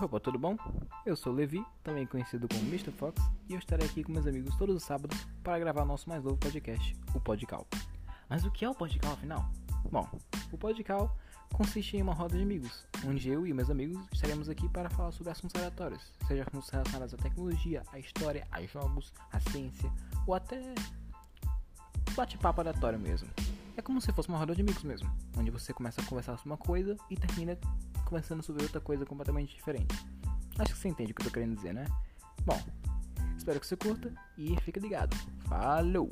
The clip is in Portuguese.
Opa, tudo bom? Eu sou o Levi, também conhecido como Mr. Fox, e eu estarei aqui com meus amigos todos os sábados para gravar nosso mais novo podcast, o Podcal. Mas o que é o Podcal afinal? Bom, o Podcal consiste em uma roda de amigos, onde eu e meus amigos estaremos aqui para falar sobre assuntos aleatórios, seja assuntos relacionados à tecnologia, à história, a jogos, à ciência ou até bate-papo aleatório mesmo. É como se fosse uma roda de amigos mesmo, onde você começa a conversar sobre uma coisa e termina conversando sobre outra coisa completamente diferente. Acho que você entende o que eu tô querendo dizer, né? Bom, espero que você curta e fique ligado. Falou!